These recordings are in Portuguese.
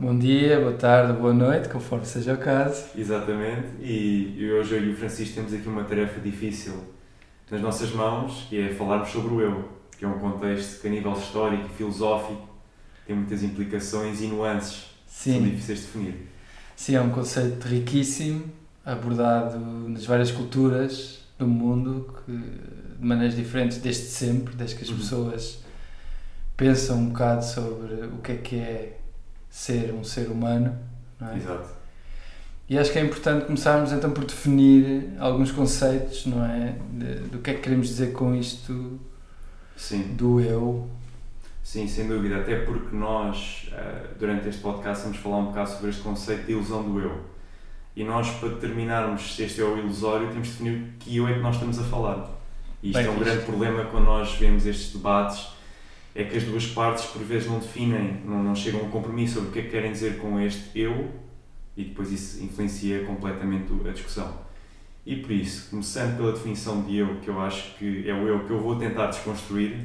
Bom dia, boa tarde, boa noite, conforme seja o caso. Exatamente, e hoje eu e o Francisco temos aqui uma tarefa difícil nas nossas mãos, que é falarmos sobre o eu, que é um contexto que a nível histórico e filosófico tem muitas implicações e nuances Sim. que são difíceis de definir. Sim, é um conceito riquíssimo, abordado nas várias culturas do mundo, que, de maneiras diferentes desde sempre, desde que as Uhum. pessoas pensam um bocado sobre o que é que é ser um ser humano. Não é? Exato. E acho que é importante começarmos então por definir alguns conceitos, não é? De- do que é que queremos dizer com isto Sim, do eu. sim, sem dúvida, até porque nós, eh, durante este podcast, vamos falar um bocado sobre este conceito de ilusão do eu. E nós, para determinarmos se este é o ilusório, temos de definir que eu é que nós estamos a falar. E isto Bem é um grande problema quando nós vemos estes debates, é que as duas partes por vezes não definem, não, não chegam a um compromisso sobre o que é que querem dizer com este eu e depois isso influencia completamente a discussão. E por isso, começando pela definição de eu, que eu acho que é o eu que eu vou tentar desconstruir,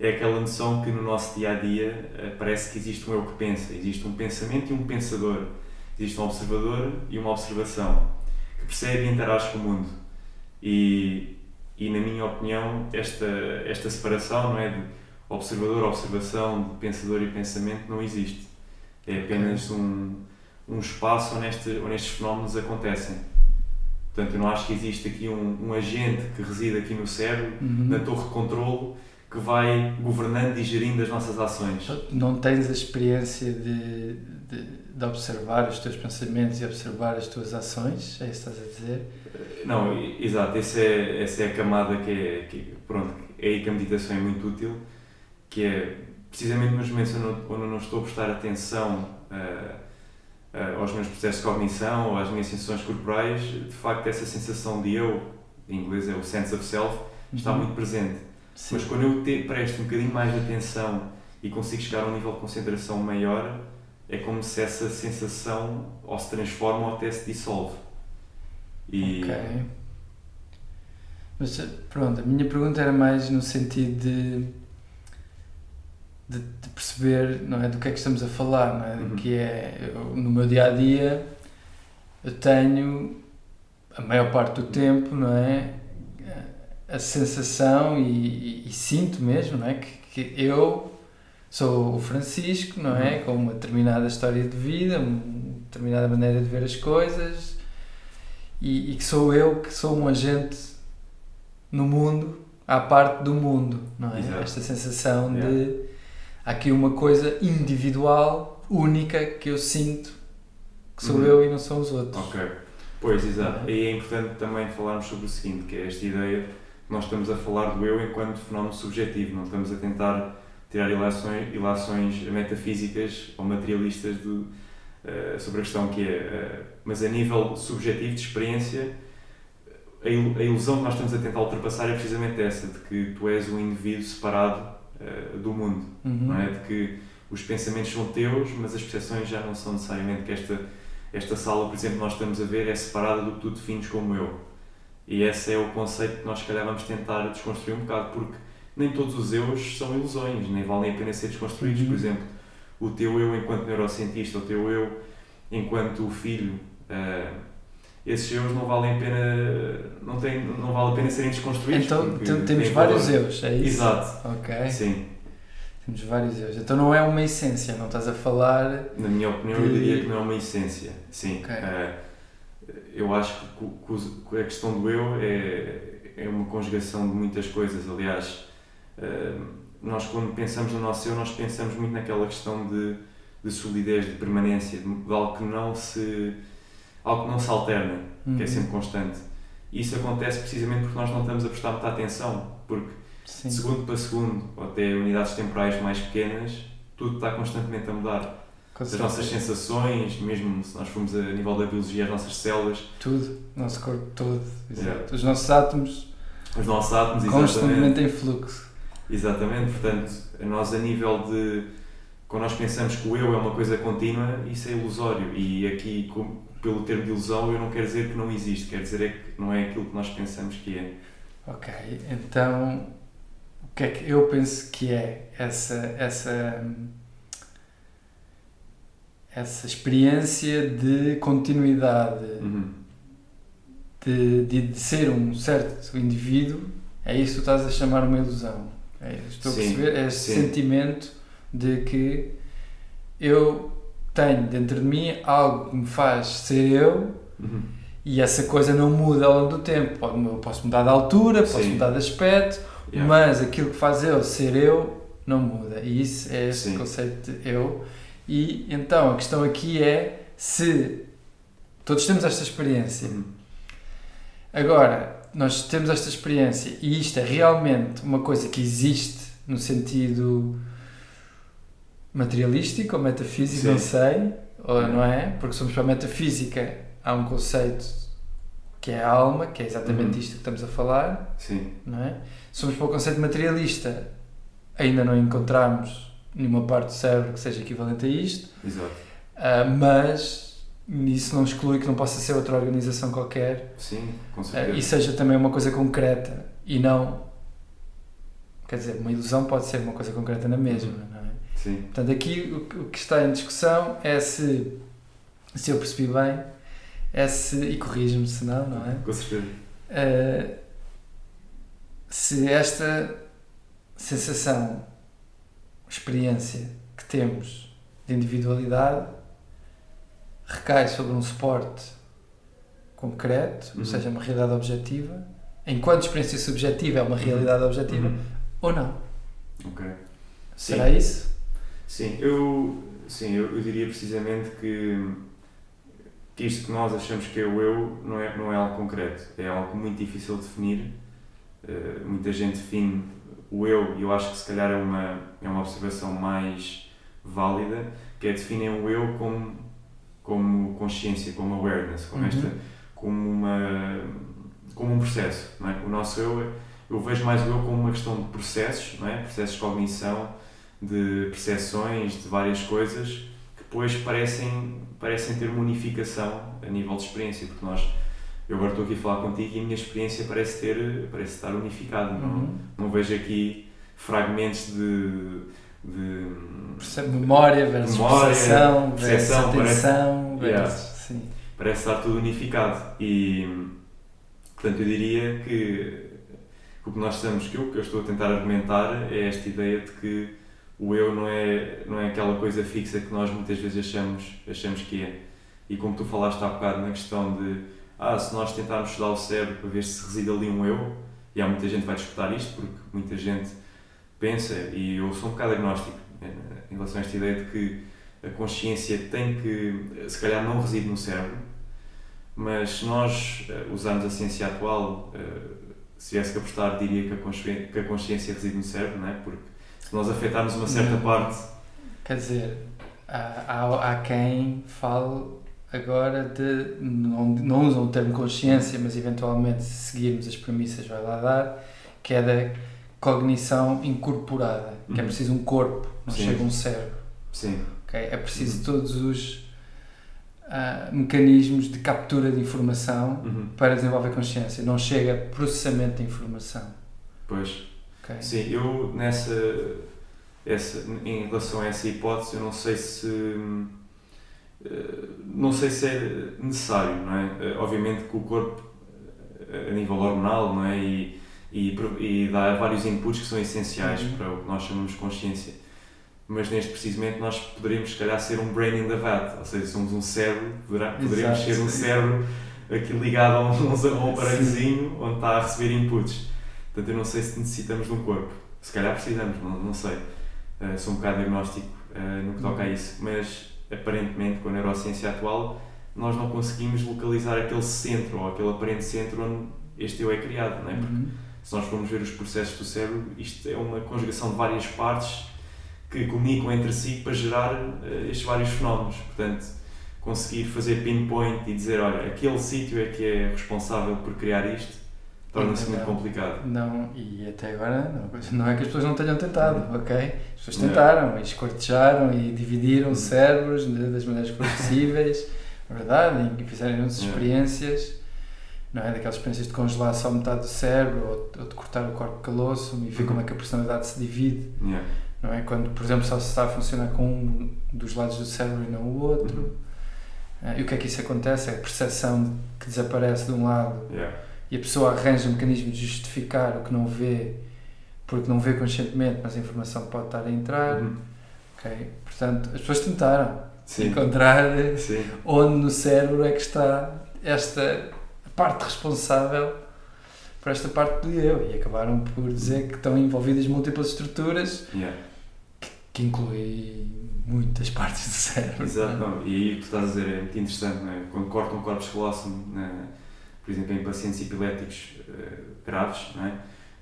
é aquela noção que no nosso dia a dia eh, parece que existe um eu que pensa, existe um pensamento e um pensador, existe um observador e uma observação, que percebe e interage com o mundo. E, e na minha opinião, esta, esta separação não é de observador, observação, pensador e pensamento não existe. É apenas um, um espaço onde, este, onde estes fenómenos acontecem. Portanto, eu não acho que existe aqui um, um agente que reside aqui no cérebro, Uhum. na torre de controle, que vai governando e gerindo as nossas ações. Não tens a experiência de, de, de observar os teus pensamentos e observar as tuas ações? É isso que estás a dizer? Não, exato, essa é, essa é a camada que é, que, pronto, é aí que a meditação é muito útil, que é precisamente nos momentos onde eu- não estou a prestar atenção ah, ah, aos meus processos de cognição ou às minhas sensações corporais, de facto essa sensação de eu, em inglês é o sense of self, está Uhum. muito presente. Sim. Mas quando eu te, presto um bocadinho mais de atenção e consigo chegar a um nível de concentração maior, é como se essa sensação ou se transforma ou até se dissolve. E, Ok. Mas pronto, a minha pergunta era mais no sentido de, de, de perceber não é, do que é que estamos a falar, não é? Uhum. Que é, eu, no meu dia a dia, eu tenho a maior parte do tempo, não é? A sensação e, e- e sinto mesmo, não é? Que, que eu sou o Francisco, não é? Uhum. Com uma determinada história de vida, uma determinada maneira de ver as coisas e, e que sou eu que sou um agente no mundo à parte do mundo, não é? Exato. Esta sensação Yeah. de há aqui uma coisa individual, única, que eu sinto que sou Uhum. eu e não são os outros. Ok. Pois, exato. Uhum. E é importante também falarmos sobre o seguinte, que é esta ideia que nós estamos a falar do eu enquanto fenómeno subjetivo, não estamos a tentar tirar ilações, ilações metafísicas ou materialistas do, eh, sobre a questão que é, eh, mas a nível subjetivo de experiência, a, il- a ilusão que nós estamos a tentar ultrapassar é precisamente essa, de que tu és um indivíduo separado eh, do mundo Uhum. não é? De que os pensamentos são teus, mas as percepções já não são necessariamente que esta, esta sala, por exemplo, nós estamos a ver é separada do que tu defines como eu. E esse é o conceito que nós, se calhar, vamos tentar desconstruir um bocado, porque nem todos os eus são ilusões, nem valem a pena ser desconstruídos. Uhum. Por exemplo, o teu eu enquanto neurocientista, o teu eu enquanto filho, eh, esses eus não valem a pena, não, tem, não vale a pena serem desconstruídos. Então temos vários valor. eus, é isso? Exato, Ok. sim. Temos vários eus. Então não é uma essência, não estás a falar. Na minha opinião, de- eu diria que não é uma essência. Sim. Ok. Eh, eu acho que, a questão do eu é, é uma conjugação de muitas coisas. Aliás, eh, nós quando pensamos no nosso eu, nós pensamos muito naquela questão de, de solidez, de permanência, de, de algo que não se algo que não se alterna, que é Uhum. sempre constante. E isso acontece precisamente porque nós não estamos a prestar muita atenção, porque Sim. de segundo para segundo, ou até unidades temporais mais pequenas, tudo está constantemente a mudar as nossas sensações, mesmo se nós formos a nível da biologia, as nossas células, Tudo, o nosso corpo todo. Exato. Yeah. Os nossos átomos os nossos átomos, exatamente. constantemente em fluxo. Exatamente, portanto, nós a nível de. Quando nós pensamos que o eu é uma coisa contínua, isso é ilusório. E aqui, com- pelo termo de ilusão, eu não quero dizer que não existe, quero dizer é que não é aquilo que nós pensamos que é. Ok, então o que é que eu penso que é essa, essa, essa experiência de continuidade, Uhum. de, de, de ser um certo indivíduo, é isso que tu estás a chamar uma ilusão. É, estou Sim, a perceber? É esse sentimento de que eu tenho dentro de mim algo que me faz ser eu Uhum. e essa coisa não muda ao longo do tempo. Eu posso mudar de altura, posso Sim. mudar de aspecto, Yeah. mas aquilo que faz eu ser eu não muda. E isso é esse Sim. conceito de eu. E então a questão aqui é se todos temos esta experiência. Uhum. Agora, nós temos esta experiência e isto é realmente uma coisa que existe no sentido materialístico ou metafísico, Sim. não sei, ou não é? Porque somos para a metafísica, há um conceito que é a alma, que é exatamente Uhum. isto que estamos a falar, Sim. não é? Somos para o conceito materialista, ainda não encontramos nenhuma parte do cérebro que seja equivalente a isto, ah, mas isso não exclui que não possa ser outra organização qualquer Sim, com ah, certeza. e seja também uma coisa concreta e não. Quer dizer, uma ilusão pode ser uma coisa concreta na mesma, não é? Sim. Portanto, aqui o, que- está em discussão é se, se eu percebi bem, é se, e corrige-me se não, não é? Com certeza. Uh, se esta sensação, experiência que temos de individualidade recai sobre um suporte concreto, Uhum. ou seja, uma realidade objetiva, enquanto experiência subjetiva é uma realidade objetiva, Uhum. ou não. Ok. Será isso? Sim, eu, sim eu, eu diria precisamente que, que isto que nós achamos que é o eu não é, não é algo concreto, é algo muito difícil de definir. Eh, muita gente define o eu, e eu acho que se calhar é uma, é uma observação mais válida, que é definem o eu como, como consciência, como awareness, como, Uhum. esta, como, uma, como um processo. Não é? O nosso eu, eu vejo mais o eu como uma questão de processos, não é? processos de cognição, de percepções, de várias coisas que depois parecem, parecem ter uma unificação a nível de experiência, porque nós, eu agora estou aqui a falar contigo e a minha experiência parece, ter, parece estar unificada, não, Uhum. não vejo aqui fragmentos de, de Memória versus Memória, percepção, percepção, versus atenção, Yeah. versus, sim. parece estar tudo unificado e portanto eu diria que o que nós estamos, que eu, que eu estou a tentar argumentar é esta ideia de que o eu não é, não é aquela coisa fixa que nós muitas vezes achamos, achamos que é. E como tu falaste há bocado na questão de ah, se nós tentarmos estudar o cérebro para ver se reside ali um eu, e há muita gente que vai disputar isto, porque muita gente pensa, e eu sou um bocado agnóstico eh, em relação a esta ideia de que a consciência tem que, se calhar não reside no cérebro, mas se nós eh, usarmos a ciência atual, eh, se viesse que apostar, diria que a consciência reside no cérebro, não é? Porque se nós afetarmos uma certa Não. parte. Quer dizer, há, há, quem fale agora de. Não, não usam o termo consciência, mas eventualmente, se seguirmos as premissas, vai lá dar, que é da cognição incorporada, que é Uhum. preciso um corpo, não Sim. chega um cérebro. Sim, ok? É preciso Uhum. todos os ah, mecanismos de captura de informação uhum. para desenvolver consciência, não chega processamento de informação. pois. Ok? Sim, eu nessa. Essa, em relação a essa hipótese, eu não sei se. eh, Não sei se é necessário, não é? Eh, Obviamente que o corpo, eh, a nível hormonal, não é? E, e, e dá vários inputs que são essenciais Uhum. para o que nós chamamos de consciência. Mas neste precisamente nós poderíamos, se calhar, ser um brain in the vat, ou seja, somos um cérebro, poderá, poderíamos Exato, ser um sim. cérebro aqui ligado a um, a um aparelhozinho onde está a receber inputs. Portanto, eu não sei se necessitamos de um corpo. Se calhar precisamos, não, não sei. Uh, sou um bocado diagnóstico uh, no que toca a isso. Mas, aparentemente, com a neurociência atual, nós não conseguimos localizar aquele centro ou aquele aparente centro onde este eu é criado. Não é? Porque Uhum. se nós formos ver os processos do cérebro, isto é uma conjugação de várias partes que comunicam entre si para gerar uh, estes vários fenómenos. Portanto, conseguir fazer pinpoint e dizer, olha, aquele sítio é que é responsável por criar isto, torna-se muito complicado. Não, e até agora não, não é que as pessoas não tenham tentado, ok? As pessoas tentaram e escortejaram e dividiram cérebros de- das maneiras que foram possíveis, é verdade, e fizeram outras Não. experiências, não é? Daquelas experiências de congelar só metade do cérebro ou, ou de cortar o corpo caloço e ver Uhum. como é que a personalidade se divide, não é? Quando, por exemplo, só se está a funcionar com um dos lados do cérebro e não o outro. Uhum. Ah, e o que é que isso acontece? É a percepção que desaparece de um lado Yeah. E a pessoa arranja um mecanismo de justificar o que não vê, porque não vê conscientemente, mas a informação pode estar a entrar. Uhum. ok? Portanto, as pessoas tentaram Sim. encontrar Sim. onde no cérebro é que está esta parte responsável por esta parte do eu e acabaram por dizer que estão envolvidas múltiplas estruturas Yeah. que inclui muitas partes do cérebro. Exato, não. e aí o que tu estás a dizer é muito interessante, não é? quando cortam o corpus callosum, na- por exemplo, em pacientes epiléticos eh, graves, não é?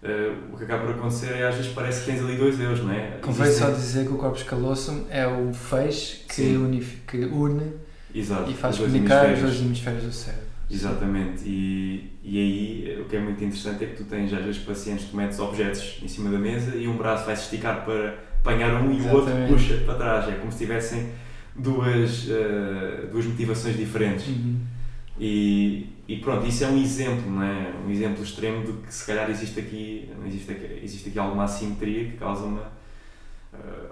Eh, o que acaba por acontecer é às vezes parece que tens ali dois eus, não é? Convém Existem- só dizer que o corpus callosum é o feixe que, que une Exato, e faz comunicar os dois hemisférios do cérebro. Exatamente, e, e aí o que é muito interessante é que tu tens às vezes pacientes que metes objetos em cima da mesa e um braço vai se esticar para apanhar um e o outro Exatamente. puxa para trás. É como se tivessem duas, eh, duas motivações diferentes. Uhum. E, e pronto, isso é um exemplo, não é? Um exemplo extremo de que se calhar existe aqui, existe aqui, existe aqui alguma assimetria que causa uma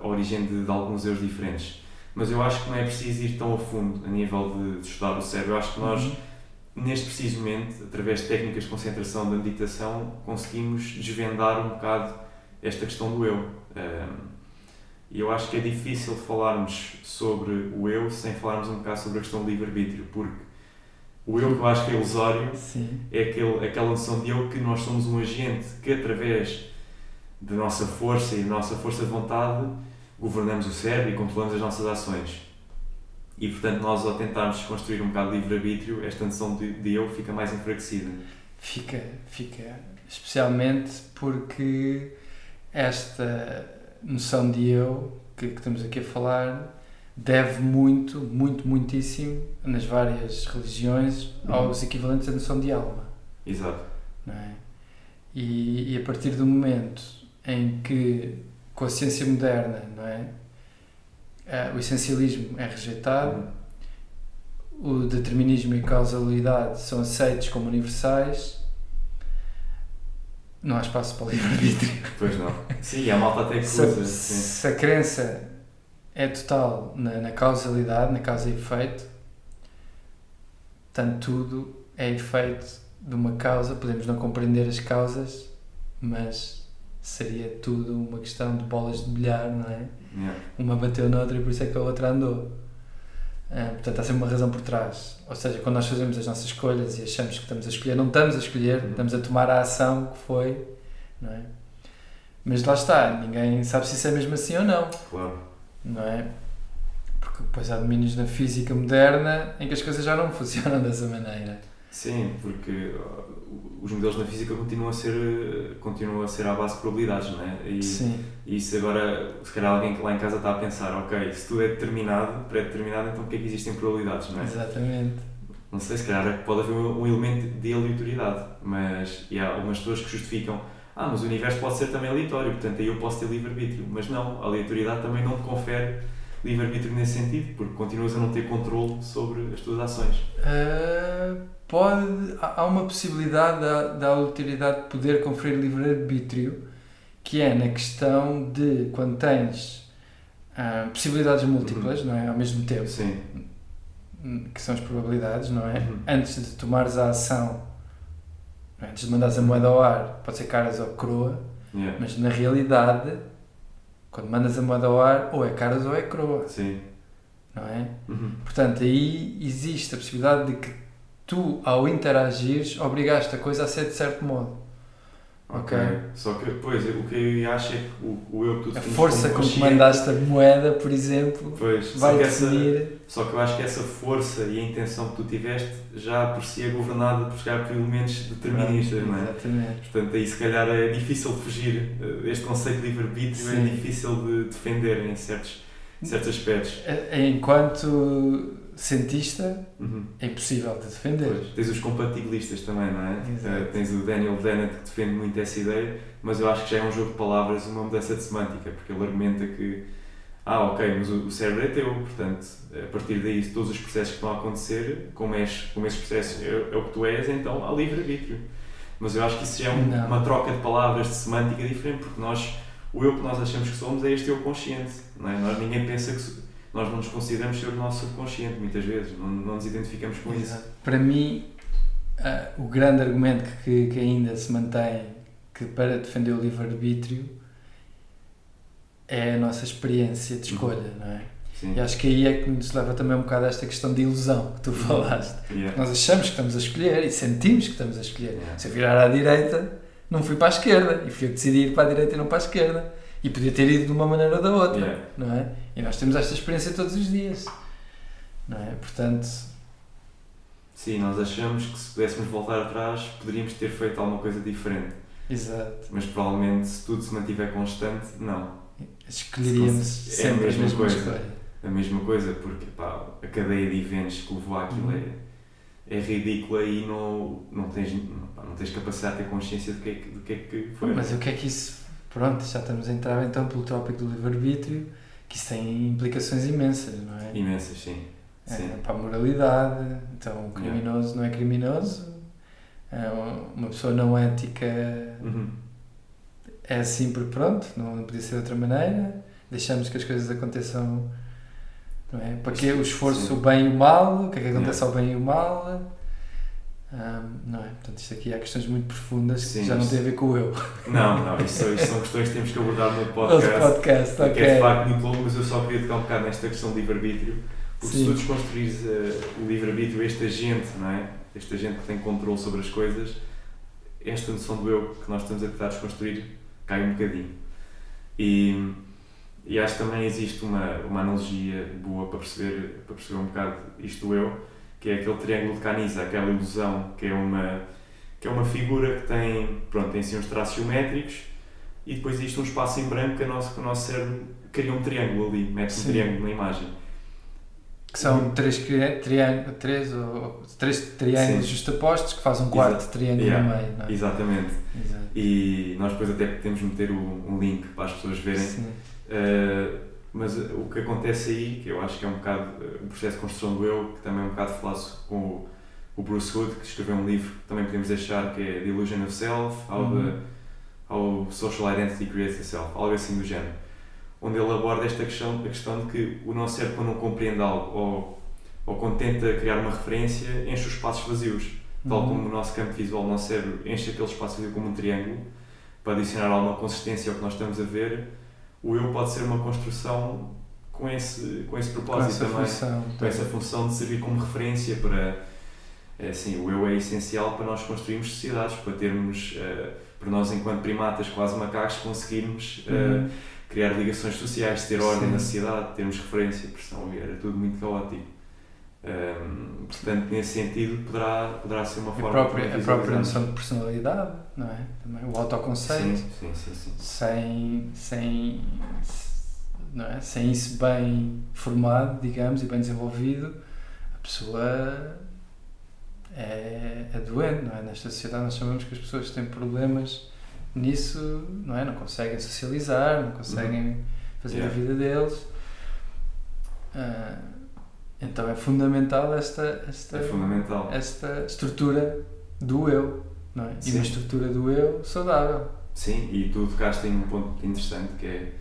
a origem de, de alguns erros diferentes. Mas eu acho que não é preciso ir tão a fundo a nível de, de estudar o cérebro. Eu acho que nós, Uhum. neste preciso momento, através de técnicas de concentração da meditação, conseguimos desvendar um bocado esta questão do eu. Um, E eu acho que é difícil falarmos sobre o eu sem falarmos um bocado sobre a questão do livre-arbítrio, porque o eu que eu acho que é ilusório Sim. é aquele, aquela noção de eu que nós somos um agente que, através da nossa força e da nossa força de vontade, governamos o cérebro e controlamos as nossas ações. E, portanto, nós, ao tentarmos construir um bocado de livre-arbítrio, esta noção de, de eu fica mais enfraquecida. Fica, fica. Especialmente porque esta noção de eu que, que estamos aqui a falar deve muito, muito, muitíssimo nas várias religiões aos equivalentes à noção de alma. Exato. Não é? e, e a partir do momento em que, com a ciência moderna, não é? Ah, o essencialismo é rejeitado, o determinismo e causalidade são aceitos como universais, não há espaço para o livre-arbítrio. Pois não. Sim, a malta até que Se, usa. sim. se a crença é total na, na causalidade, na causa e efeito, tanto tudo é efeito de uma causa, podemos não compreender as causas, mas seria tudo uma questão de bolas de bilhar, não é? Yeah. uma bateu na outra e por isso é que a outra andou. Ah, portanto, há sempre uma razão por trás. Ou seja, quando nós fazemos as nossas escolhas e achamos que estamos a escolher, não estamos a escolher, Uhum. estamos a tomar a ação que foi, não é? Mas lá está, ninguém sabe se isso é mesmo assim ou não, Claro. Não é? Porque depois há domínios na física moderna em que as coisas já não funcionam dessa maneira. Sim, porque uh, os modelos na física continuam a ser, uh, continuam a ser à base de probabilidades, não é? E, Sim, e isso agora, se calhar alguém que lá em casa está a pensar, ok, se tudo é determinado, pré-determinado, então porquê é que existem probabilidades, não é? exatamente. Não sei, se calhar pode haver um, um elemento de aleatoriedade, mas e há algumas pessoas que justificam, ah, mas o universo pode ser também aleatório, portanto aí eu posso ter livre-arbítrio. Mas não, a aleatoriedade também não te confere livre-arbítrio nesse sentido, porque continuas a não ter controle sobre as tuas ações. Ah, pode, há uma possibilidade da, da aleatoriedade poder conferir livre-arbítrio, que é na questão de quando tens ah, possibilidades múltiplas, não é? Ao mesmo tempo, Sim. que são as probabilidades, não é? Uhum. Antes de tomares a ação? Antes de mandares a moeda ao ar, pode ser caras ou coroa, Yeah. mas na realidade, quando mandas a moeda ao ar, ou é caras ou é coroa, Sim. não é? Uhum. Portanto, aí existe a possibilidade de que tu, ao interagires, obrigaste a coisa a ser de certo modo. Ok. Ok. Só que, pois, o que eu acho é que o, o eu que tu A força com que mandaste a moeda, por exemplo, Pois, só vai que, essa, definir. só que eu acho que essa força e a intenção que tu tiveste já por si é governada por, calhar, por elementos deterministas, não é? Exatamente. Portanto, aí se calhar é difícil fugir. Eh, Este conceito de livre-arbítrio é difícil de defender em certos, certos aspectos. Enquanto cientista, Uhum. é impossível de defender. Pois. Tens os compatibilistas também, não é? Exato. Eh, tens o Daniel Dennett que defende muito essa ideia, mas eu acho que já é um jogo de palavras, uma mudança de semântica, porque ele argumenta que, ah, ok, mas o, cérebro é teu, portanto, a partir daí, todos os processos que estão a acontecer, como, és, como esses processos é, é o que tu és, então há livre-arbítrio. Mas eu acho que isso já é um- uma troca de palavras de semântica diferente, porque nós, o eu que nós achamos que somos é este eu consciente. Não é? Nós ninguém pensa que nós não nos consideramos ser o nosso subconsciente muitas vezes, não, não nos identificamos com Exato. isso. Para mim, ah, o grande argumento que, que ainda se mantém que para defender o livre-arbítrio é a nossa experiência de escolha, não é? Sim. E acho que aí é que nos leva também um bocado a esta questão de ilusão que tu falaste. Yeah. Nós achamos que estamos a escolher e sentimos que estamos a escolher. Yeah. Se eu virar à direita, não fui para a esquerda e fui eu que decidi ir para a direita e não para a esquerda. E podia ter ido de uma maneira ou da outra, Yeah. não é? E nós temos esta experiência todos os dias, não é? Portanto, Sim, nós achamos que se pudéssemos voltar atrás poderíamos ter feito alguma coisa diferente, exato. mas provavelmente se tudo se mantiver constante, não. Escolheríamos É a sempre a mesma mesma coisa. escolha. A mesma coisa, porque pá, a cadeia de eventos que levou àquilo Uhum. é, é ridícula e não, não, tens, não, pá, não tens capacidade de ter consciência do que é que, do que, é que foi. Mas o que é que isso. Pronto, já estamos a entrar então pelo tópico do livre-arbítrio, que isso tem implicações imensas, não é? Imensas, sim. É, sim. para a moralidade, então o criminoso não é criminoso, é uma pessoa não ética Uhum. é assim porque pronto, não podia ser de outra maneira, deixamos que as coisas aconteçam, não é? Para que o esforço, Sim. o bem e o mal, o que é que acontece Yeah. ao bem e o mal, Ahm, não é? Portanto, isto aqui há questões muito profundas Sim, que já não têm a ver com o eu. Não, não, isso, isso são questões que temos que abordar no podcast. podcast, Que é de ok. facto muito longo, mas eu só queria tocar um bocado nesta questão de livre-arbítrio. Porque se Sim. tu desconstruires eh, o livre-arbítrio, este agente, não é? Este agente que tem controle sobre as coisas, esta noção do eu que nós estamos a tentar desconstruir cai um bocadinho. E, e acho que também existe uma, uma analogia boa para perceber, para perceber um bocado isto do eu, que é aquele triângulo de Canisa, aquela ilusão, que é uma, que é uma figura que tem, pronto, tem assim uns traços geométricos e depois existe um espaço em branco que, a nosso, que o nosso cérebro cria um triângulo ali, mete um Sim. triângulo na imagem. Que são três, triângulo, três, ou, três triângulos Sim. justapostos que fazem um quarto triângulo Yeah. no meio, é? Exatamente. Exato. E nós depois até podemos meter o- um link para as pessoas verem. Sim. Uh, mas uh, o que acontece aí, que eu acho que é um bocado uh, um processo de construção do eu, que também é um bocado falado com o, o Bruce Wood, que escreveu um livro que também podemos deixar, que é The Illusion of Self, How, Uhum. the, how Social Identity Creates Self, algo assim do género. Onde ele aborda esta questão, a questão de que o nosso cérebro, quando não compreende algo ou, ou quando tenta criar uma referência, enche os espaços vazios. Tal Uhum. como o nosso campo visual, o nosso cérebro enche aquele espaço vazio como um triângulo, para adicionar alguma consistência ao que nós estamos a ver, o eu pode ser uma construção com esse, com esse Com propósito essa também. função. Com essa função de servir como referência para. É assim, o eu é essencial para nós construirmos sociedades, para termos, eh, para nós enquanto primatas, quase macacos, conseguirmos eh, Uhum. criar ligações sociais, ter ordem Sim. na sociedade, termos referência, porque senão era tudo muito caótico. Ahm, portanto, nesse sentido, poderá, poderá ser uma A forma própria, de a própria noção de personalidade, não é? Também o autoconceito. Sim, sim, sim, sem, sem, não é? sem isso bem formado, digamos, e bem desenvolvido, a pessoa é, é doente, não é? Nesta sociedade nós sabemos que as pessoas têm problemas nisso, não é? Não conseguem socializar, não conseguem fazer Yeah. a vida deles. Ah, então é fundamental esta, esta, É fundamental. esta estrutura do eu, não é? E Sim. uma estrutura do eu saudável. Sim, e tu tocaste em um ponto interessante que é,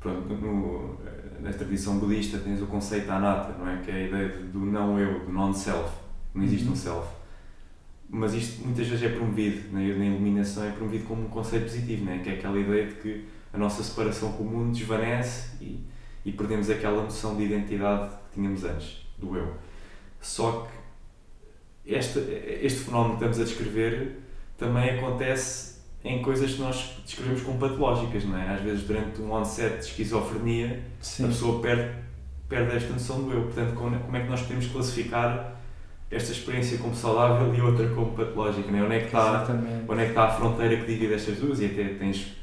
pronto, no, na tradição budista tens o conceito anatta, não é? Que é a ideia de- do não eu, do non-self. Não existe Uhum. um self. Mas isto muitas vezes é promovido, na, na iluminação é promovido como um conceito positivo, não é? Que é aquela ideia de que a nossa separação com o mundo desvanece e, e perdemos aquela noção de identidade que tínhamos antes, do eu. Só que este, este fenómeno que estamos a descrever também acontece em coisas que nós descrevemos como patológicas, não é? Às vezes, durante um onset de esquizofrenia, a Sim. pessoa perde, perde esta noção do eu. Portanto, como, é que nós podemos classificar esta experiência como saudável e outra como patológica? Não é? Onde, é que está, Exatamente. onde é que está a fronteira que divide estas duas? E até tens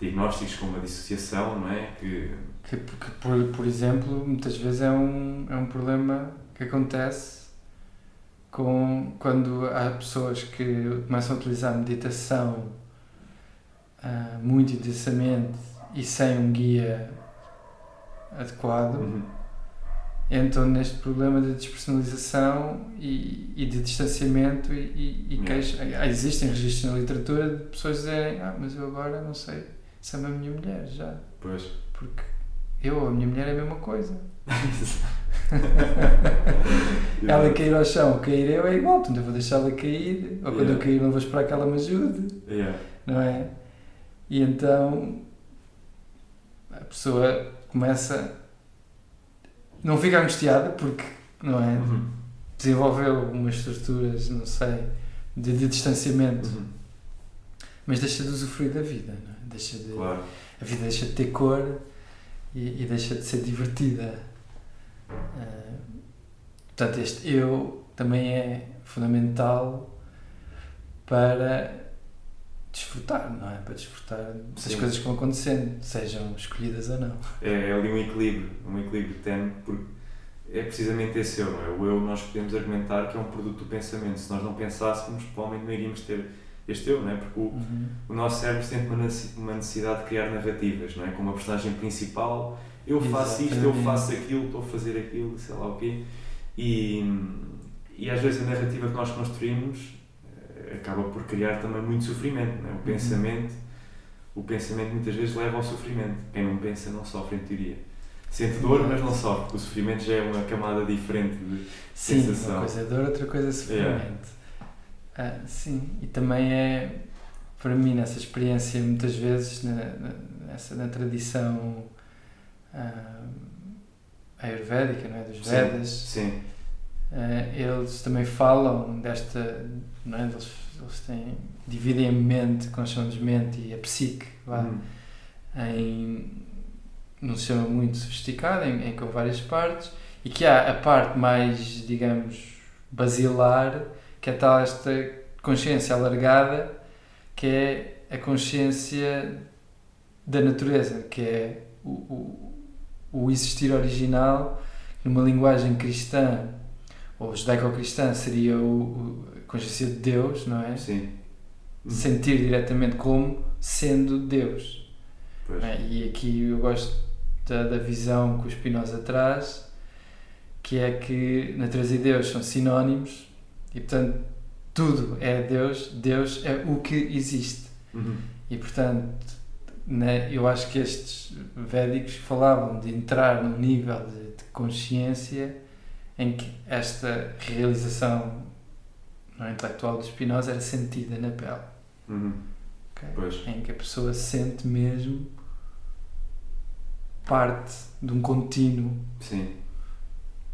diagnósticos como a dissociação, não é? Que, Que, que, por, por exemplo, muitas vezes é um, é um problema que acontece com, quando há pessoas que começam a utilizar meditação ah, muito intensamente e sem um guia adequado, Uhum. entram neste problema de despersonalização e, e de distanciamento e, e, e Yeah. Existem registros na literatura de pessoas dizerem ah, mas eu agora não sei chama a minha mulher já. Pois. Porque eu ou a minha mulher é a mesma coisa. ela cair ao chão, cair eu é igual, portanto eu vou deixá-la cair, ou quando Yeah. eu cair não vou esperar que ela me ajude, Yeah. não é? E então a pessoa começa. Não fica angustiada porque, não é? Uhum. Desenvolveu umas estruturas, não sei, de, de distanciamento, Uhum. mas deixa de usufruir da vida, não é? Deixa de, Claro. a vida deixa de ter cor e, e deixa de ser divertida. Ah, portanto, este eu também é fundamental para desfrutar, não é? Para desfrutar das Sim. coisas que vão acontecendo, sejam escolhidas ou não. É, é ali um equilíbrio, um equilíbrio tenue, porque é precisamente esse eu, não é? O eu, nós podemos argumentar que é um produto do pensamento. Se nós não pensássemos, provavelmente não iríamos ter este eu, não é? Porque o, o nosso cérebro sente uma nece- uma necessidade de criar narrativas, não é? Com uma personagem principal, eu faço isto, eu Exatamente. faço aquilo, estou a fazer aquilo, sei lá o quê. E, e às vezes a narrativa que nós construímos eh, acaba por criar também muito sofrimento, não é? O Uhum. pensamento, o pensamento muitas vezes leva ao sofrimento. Quem não pensa não sofre em teoria. Sente dor, mas não sofre, porque o sofrimento já é uma camada diferente de Sim, sensação. uma coisa é dor, outra coisa é sofrimento. Ah, sim, e também é, para mim, nessa experiência, muitas vezes, na, na- nessa, na tradição ah, ayurvédica, não é? dos Sim. Vedas, Sim, ah, eles também falam desta. Não é? eles, eles têm, dividem a mente, conscientemente e a psique, vá, Uhum. em num sistema muito sofisticado, em, em com várias partes, e que há a parte mais, digamos, basilar, que é tal esta consciência alargada, que é a consciência da natureza, que é o, o, o existir original, numa linguagem cristã, ou judaico-cristã, seria o, o, a consciência de Deus, não é? sim. Uhum. Sentir diretamente como sendo Deus. É, e aqui eu gosto da, da visão que o Spinoza traz, que é que natureza e Deus são sinónimos e, portanto, tudo é Deus, Deus é o que existe. Uhum. E, portanto, né, eu acho que estes védicos falavam de entrar num nível de, de consciência em que esta realização é, intelectual do Spinoza era sentida na pele. Uhum. ok? Pois. em que a pessoa sente mesmo parte de um contínuo Sim,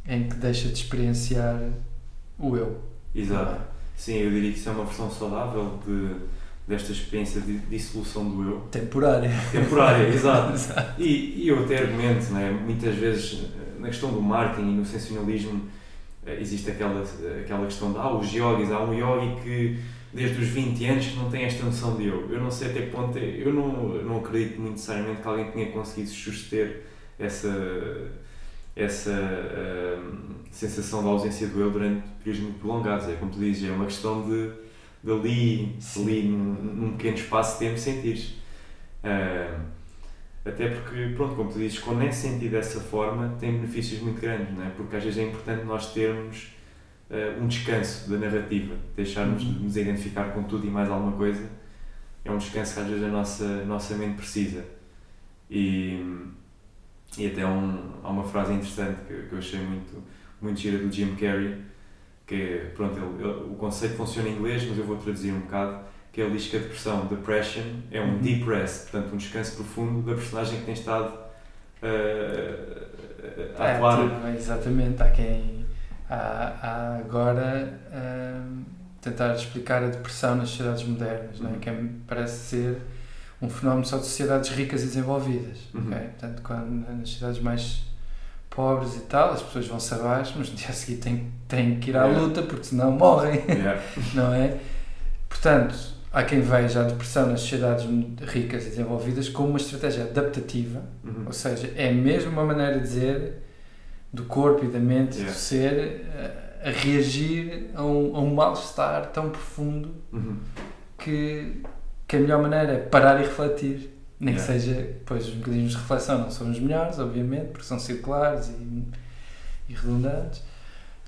em que deixa de experienciar o eu. Exato. Sim, eu diria que isso é uma versão saudável de, desta experiência de dissolução do eu. Temporária. Temporária, exato. E, e eu até argumento, né, muitas vezes eh, na questão do marketing e no sensacionalismo eh, existe aquela, aquela questão de ah, os yogis, há um yogi que desde os 20 anos que não tem esta noção de eu. Eu não sei até que ponto, é- eu não, não acredito muito necessariamente que alguém tenha conseguido suster essa, essa hum, sensação de ausência do eu durante períodos muito prolongados. É como tu dizes, é uma questão de, de ali, Sim. ali num, num pequeno espaço de tempo sentires. Hum, até porque, pronto, como tu dizes, quando é sentido dessa forma, tem benefícios muito grandes, não é? Porque às vezes é importante nós termos eh, um descanso da narrativa, deixarmos Uhum. de nos identificar com tudo e mais alguma coisa. É um descanso que às vezes a nossa, nossa mente precisa. E, e até há um, há uma frase interessante que, que eu achei muito, muito gira do Jim Carrey, que é, pronto, ele, ele- o conceito funciona em inglês, mas eu vou traduzir um bocado, que ele diz que a depressão, depression, é um Uhum. deep rest, portanto um descanso profundo da personagem que tem estado eh, a É, atuar. tipo, exatamente. Há quem. Há, há agora hum, tentar explicar a depressão nas sociedades modernas, não é? Uhum. que é- parece ser um fenómeno só de sociedades ricas e desenvolvidas. Uhum. ok? Portanto, quando, nas cidades mais pobres e tal, as pessoas vão-se abaixo, mas no dia a seguir têm, têm que ir à Yeah. luta porque senão morrem. Yeah. não é? Portanto, há quem veja a depressão nas sociedades ricas e desenvolvidas como uma estratégia adaptativa, Uhum. ou seja, é mesmo uma maneira de dizer do corpo e da mente, Yeah. do ser, a, a reagir a um, um mal-estar tão profundo Uhum. que, que a melhor maneira é parar e refletir. Nem Yeah. que seja, pois os mecanismos de reflexão não são os melhores, obviamente, porque são circulares e, e redundantes.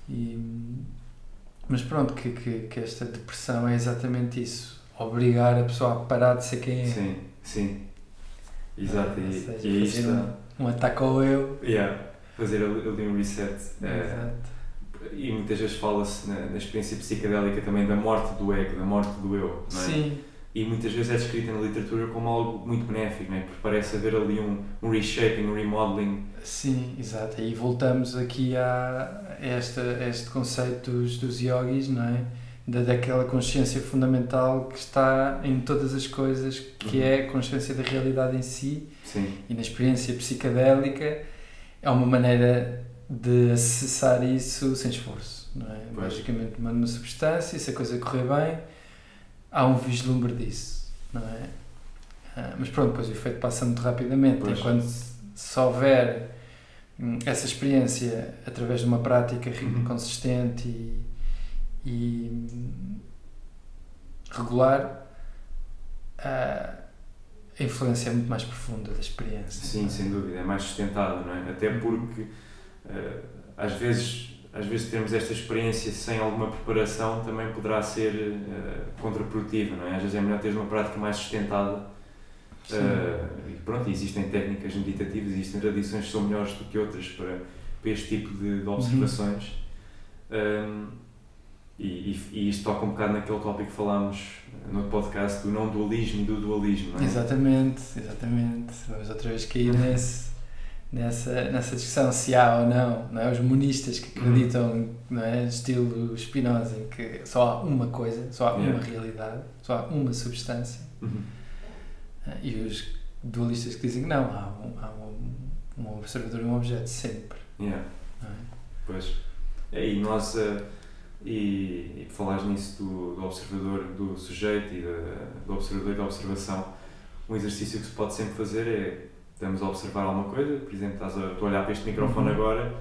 E, mas pronto, que, que, que esta depressão é exatamente isso. Obrigar a pessoa a parar de ser quem é. Sim, sim. Exato, e, seja, e é fazer isto. um, um ataque ao eu. Yeah, fazer ali um reset. eh, Exato. e muitas vezes fala-se na, na experiência psicadélica também da morte do ego, da morte do eu. Não é? Sim, E muitas vezes é descrita na literatura como algo muito benéfico, não é? porque parece haver ali um, um reshaping, um remodeling. sim, exato. E voltamos aqui a esta, a este conceito dos, dos yogis, não é? Da, daquela consciência fundamental que está em todas as coisas, que Uhum. é a consciência da realidade em si Sim, e na experiência psicadélica é uma maneira de acessar isso sem esforço, não é? Pois. Basicamente, tomando uma substância, se a coisa correr bem, há um vislumbre disso, não é? Ah, mas pronto, depois o efeito passa muito rapidamente. Pois. Enquanto se, se houver hum, essa experiência através de uma prática Uhum. consistente e, e, hum, regular, ah, a influência é muito mais profunda da experiência. sim, sem dúvida, é mais sustentado, não é? Até porque eh, às vezes às vezes termos esta experiência sem alguma preparação também poderá ser eh, contraprodutiva, não é? Às vezes é melhor teres uma prática mais sustentada. Uh, e pronto, existem técnicas meditativas, existem tradições que são melhores do que outras para, para este tipo de, de observações. Um, e, e, e isto toca um bocado naquele tópico que falámos no podcast do não dualismo e do dualismo, não é? Exatamente, exatamente. Vamos outra vez cair nesse, nessa, nessa discussão se há ou não, não é? Os monistas que acreditam, não é? Estilo Spinoza, em que só há uma coisa, só há uma realidade, só há uma substância. Uhum. eh, E os dualistas que dizem que não, há um, há um, um observador e um objeto sempre. Yeah, é? pois. É, e nós, uh, e, e falares nisso do, do observador, do sujeito e da, do observador e da observação, um exercício que se pode sempre fazer é, estamos a observar alguma coisa, por exemplo, estás a, estou a olhar para este microfone Uhum. agora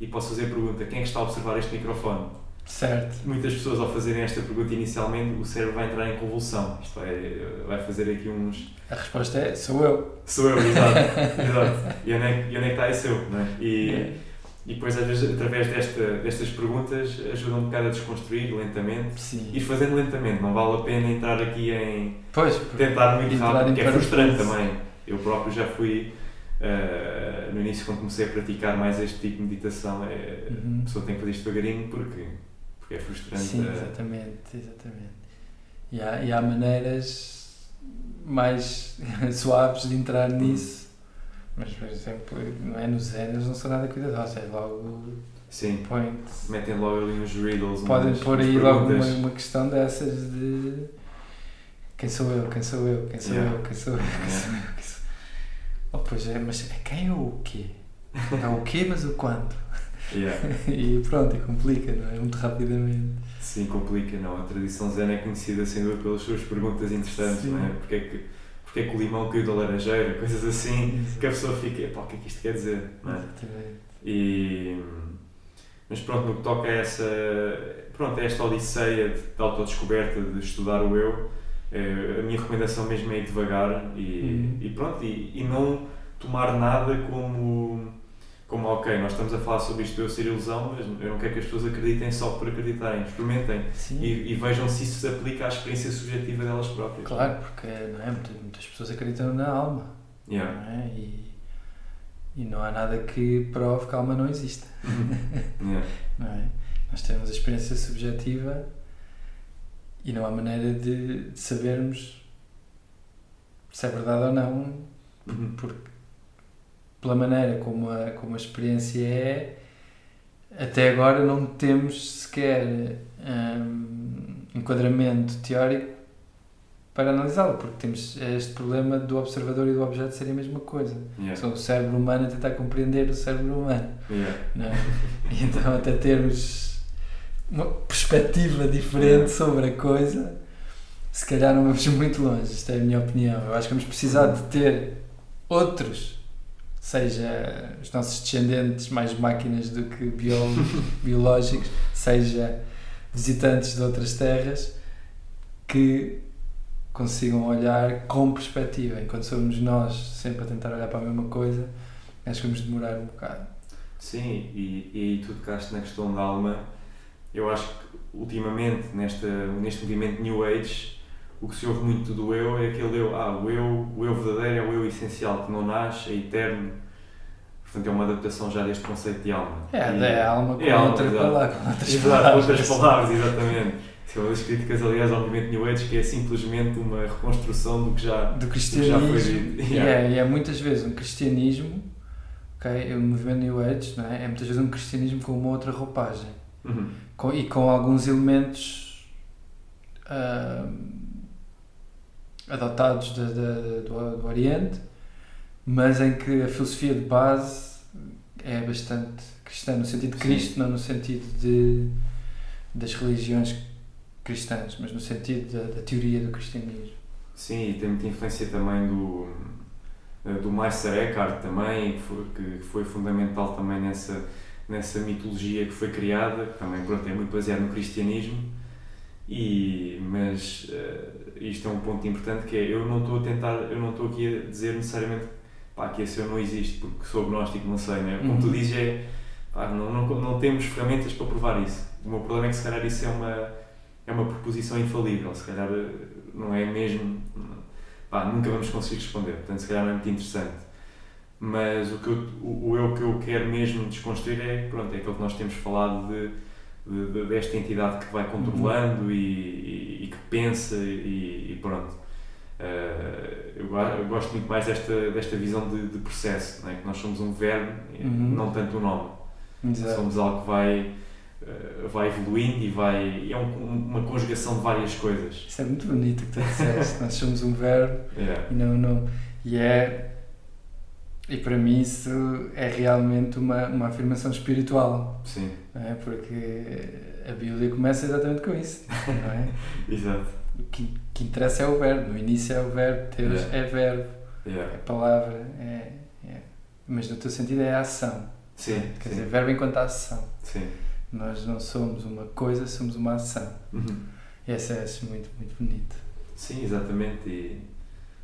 e posso fazer a pergunta, quem é que está a observar este microfone? Certo. Muitas pessoas ao fazerem esta pergunta inicialmente, o cérebro vai entrar em convulsão, isto vai, vai fazer aqui uns... A resposta é: sou eu. Sou eu, exato, exato. E onde, é, que- e onde é que está esse eu, não é? E, e depois, às vezes, através desta, destas perguntas, ajuda um bocado a desconstruir lentamente. Sim. Ir fazendo lentamente, não vale a pena entrar aqui em Pois, tentar muito rápido, porque é frustrante também. Eu próprio já fui, eh, no início, quando comecei a praticar mais este tipo de meditação, é, Uhum. a pessoa tem que fazer isto devagarinho porque, porque é frustrante. Sim, eh, exatamente, exatamente. E há, e há maneiras mais suaves de entrar nisso. Mas, por exemplo, não é no Zen, eles não são nada cuidadosos, é logo Sim, point. metem logo ali uns riddles, Podem pôr aí logo uma, uma questão dessas de quem sou eu, quem sou eu, quem sou Yeah. eu, quem sou eu, quem sou eu, quem sou eu. Oh, pois é, mas é quem ou o quê? Não o quê, mas o quanto. Yeah. E pronto, e complica, não é? Muito rapidamente. Sim, complica, não. A tradição zen é conhecida sem dúvida pelas suas perguntas interessantes, Sim. não é? Porque é, que, porque é que o limão caiu da laranjeira, coisas assim, que a pessoa fica, pá, o que é que isto quer dizer, não é? Exatamente. E, mas pronto, no que toca a essa, pronto, a esta odisseia de, de autodescoberta, de estudar o eu, a minha recomendação mesmo é ir devagar e, Uhum. e pronto, e, e não tomar nada como, como, ok, nós estamos a falar sobre isto eu ser ilusão, mas eu não quero que as pessoas acreditem só por acreditarem, experimentem e, e vejam se isso se aplica à experiência subjetiva delas próprias. Claro, porque não é? muitas, muitas pessoas acreditam na alma. Yeah. Não é? e, e não há nada que prove que a alma não existe. Yeah. Não é? Nós temos a experiência subjetiva e não há maneira de, de sabermos se é verdade ou não, Uhum. porque pela maneira como a, como a experiência é, até agora não temos sequer hum, enquadramento teórico para analisá-lo, porque temos este problema do observador e do objeto serem a mesma coisa. Yeah. São o cérebro humano a tentar compreender o cérebro humano. Yeah. É? E então, até termos uma perspectiva diferente sobre a coisa, se calhar não vamos muito longe. Isto é a minha opinião. Eu acho que vamos precisar de ter outros, seja os nossos descendentes mais máquinas do que biológicos, seja visitantes de outras terras, que consigam olhar com perspectiva. Enquanto somos nós sempre a tentar olhar para a mesma coisa, acho que vamos demorar um bocado. Sim, e, e tu tocaste na questão da alma. Eu acho que ultimamente, nesta, neste movimento New Age, o que se ouve muito do eu é aquele eu, ah, o eu, o eu verdadeiro é o eu essencial, que não nasce, é eterno. Portanto, é uma adaptação já deste conceito de alma. É, E- é alma com, é alma, outra palavra, com outras Exato, palavras. outras palavras, exatamente. Isso é uma das críticas, aliás, ao movimento New Age, que é simplesmente uma reconstrução do que já, Do do que já cristianismo. foi dito. E é, é muitas vezes um cristianismo, ok? O movimento New Age, não é? É muitas vezes um cristianismo com uma outra roupagem. Uhum. Com- e com alguns elementos ah, adotados da- da- do, do Oriente, mas em que a filosofia de base é bastante cristã, no sentido de Sim. Cristo, não no sentido de, das religiões cristãs, mas no sentido da, da teoria do cristianismo. Sim, e tem muita influência também do, do Meister Eckhart também, que foi, que foi fundamental também nessa, nessa mitologia que foi criada, que também pronto, é muito baseada no cristianismo, e, mas eh, isto é um ponto importante que é, eu não estou a tentar, eu não estou aqui a dizer necessariamente pá, que esse eu não existe, porque sou agnóstico, não sei, né? como tu Uhum. dizes é, pá, não, não, não temos ferramentas para provar isso. O meu problema é que se calhar isso é uma, é uma proposição infalível, se calhar eh, não é mesmo, pá, nunca vamos conseguir responder, portanto se calhar não é muito interessante. Mas o, que eu, o, o eu que eu quero mesmo desconstruir é, pronto, é aquilo que nós temos falado de, de- de- desta entidade que vai controlando e, e, e que pensa e, e pronto. Eh, eu, eu gosto muito mais desta, desta visão de, de processo, não é? que nós somos um verbo, Uhum. não tanto um nome. Exato. Somos algo que vai, eh, vai evoluindo e vai. e é um- uma conjugação de várias coisas. Isso é muito bonito que tu disseste. Nós somos um verbo Yeah. e não, não. E é. E para mim isso é realmente uma, uma afirmação espiritual, Sim, é? Porque a Bíblia começa exatamente com isso, não é? exato. O que, que interessa é o verbo, no início é o verbo, Deus Yeah. é verbo, Yeah. é palavra, é, é- Mas no teu sentido é a ação. Sim, Quer sim, dizer, verbo enquanto ação. sim. Nós não somos uma coisa, somos uma ação. Uhum. E essa é acho muito, muito bonito. Sim, exatamente. E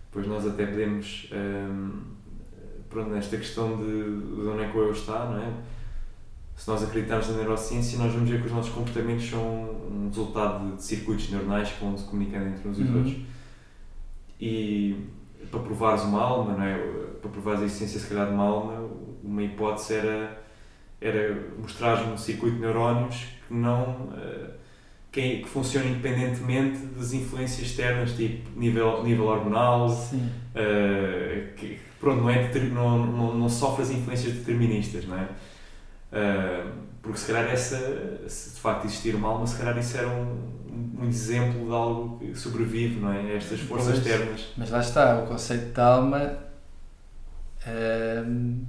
depois nós até podemos, hum, pronto, nesta questão de, de onde é que o eu está, não é? Se nós acreditarmos na neurociência, nós vamos ver que os nossos comportamentos são um resultado de, de circuitos neuronais que vão se comunicando entre uns e Uhum. outros. E para provares uma alma, não é? Para provares a essência, se calhar, de uma alma, uma hipótese era, era mostrar um circuito de neurónios que não. eh, que, que funciona independentemente das influências externas, tipo nível, nível hormonal, eh, que pronto, não, é não, não, não sofre as influências deterministas, não é? Eh, porque se calhar essa, se de facto existir uma alma, se calhar isso era um, um exemplo de algo que sobrevive, não é? Estas forças Pois. externas. Mas lá está, o conceito de alma hum,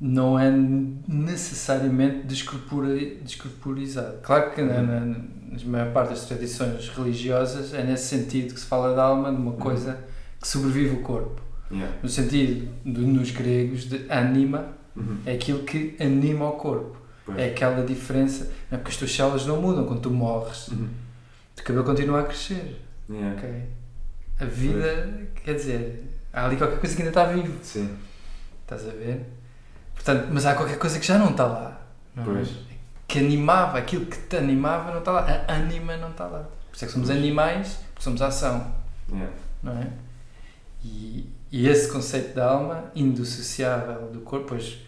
não é necessariamente descorpori- descorporizado. Claro que na, na, na maior parte das tradições religiosas é nesse sentido que se fala de alma, de uma Uhum. coisa que sobrevive o corpo. Yeah. No sentido, do, nos gregos, de anima, Uhum. é aquilo que anima o corpo. Pois. É aquela diferença, não é porque as tuas células não mudam quando tu morres, Uhum. o cabelo continua a crescer. Yeah. Ok. A vida, quer dizer, há ali qualquer coisa que ainda está vivo. Sim, Estás a ver? Portanto, mas há qualquer coisa que já não está lá. Não é? pois. Que animava, aquilo que te animava não está lá. A ânima não está lá. Por isso é que somos Pois. animais, porque somos ação. Yeah. Não é? E, e esse conceito da alma, indissociável do corpo, pois,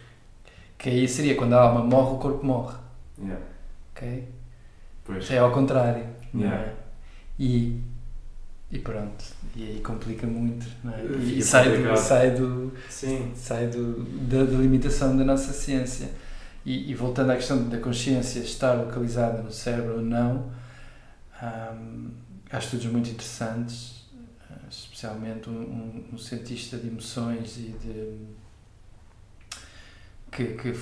que aí seria quando a alma morre, o corpo morre. Yeah. Ok? Pois. É ao contrário. Não Yeah. é? E, e pronto. E aí complica muito. É? E, e sai, do, sai, do, Sim. sai do, da, da limitação da nossa ciência. E, e voltando à questão da consciência estar localizada no cérebro ou não, hum, há estudos muito interessantes, especialmente um, um, um cientista de emoções e de que, que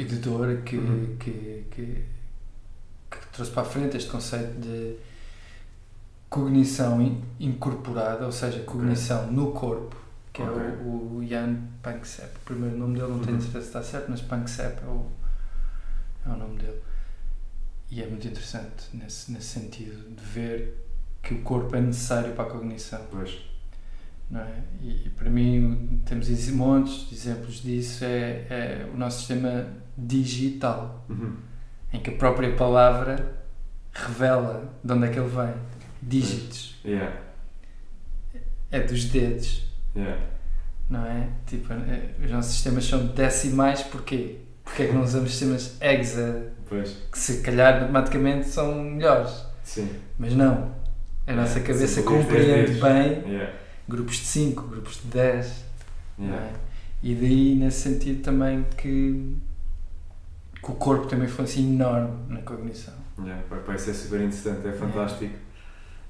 e de dor que, Uhum. que, que, que trouxe para a frente este conceito de cognição in- incorporada, ou seja, cognição no corpo, que Ok. é o, o Jan Panksepp. O primeiro nome dele não tenho Uhum. certeza se está certo, mas Panksepp é o, é o nome dele. E é muito interessante nesse, nesse sentido de ver que o corpo é necessário para a cognição. Pois. É? e, e para mim temos montes de exemplos disso. É, é o nosso sistema digital, Uhum. em que a própria palavra revela de onde é que ele vem. dígitos. Yeah. É dos dedos, Yeah. não é? Tipo, eh, os nossos sistemas são decimais, porquê? Porque é que não usamos sistemas hexa, Pois. que se calhar matematicamente são melhores? Sim. Mas não. A nossa É, cabeça compreende bem. Grupos de 5, grupos de 10. não Yeah. é? E daí, nesse sentido, também que, que o corpo tem uma influência enorme na cognição. Yeah, pá, isso é super interessante, é fantástico.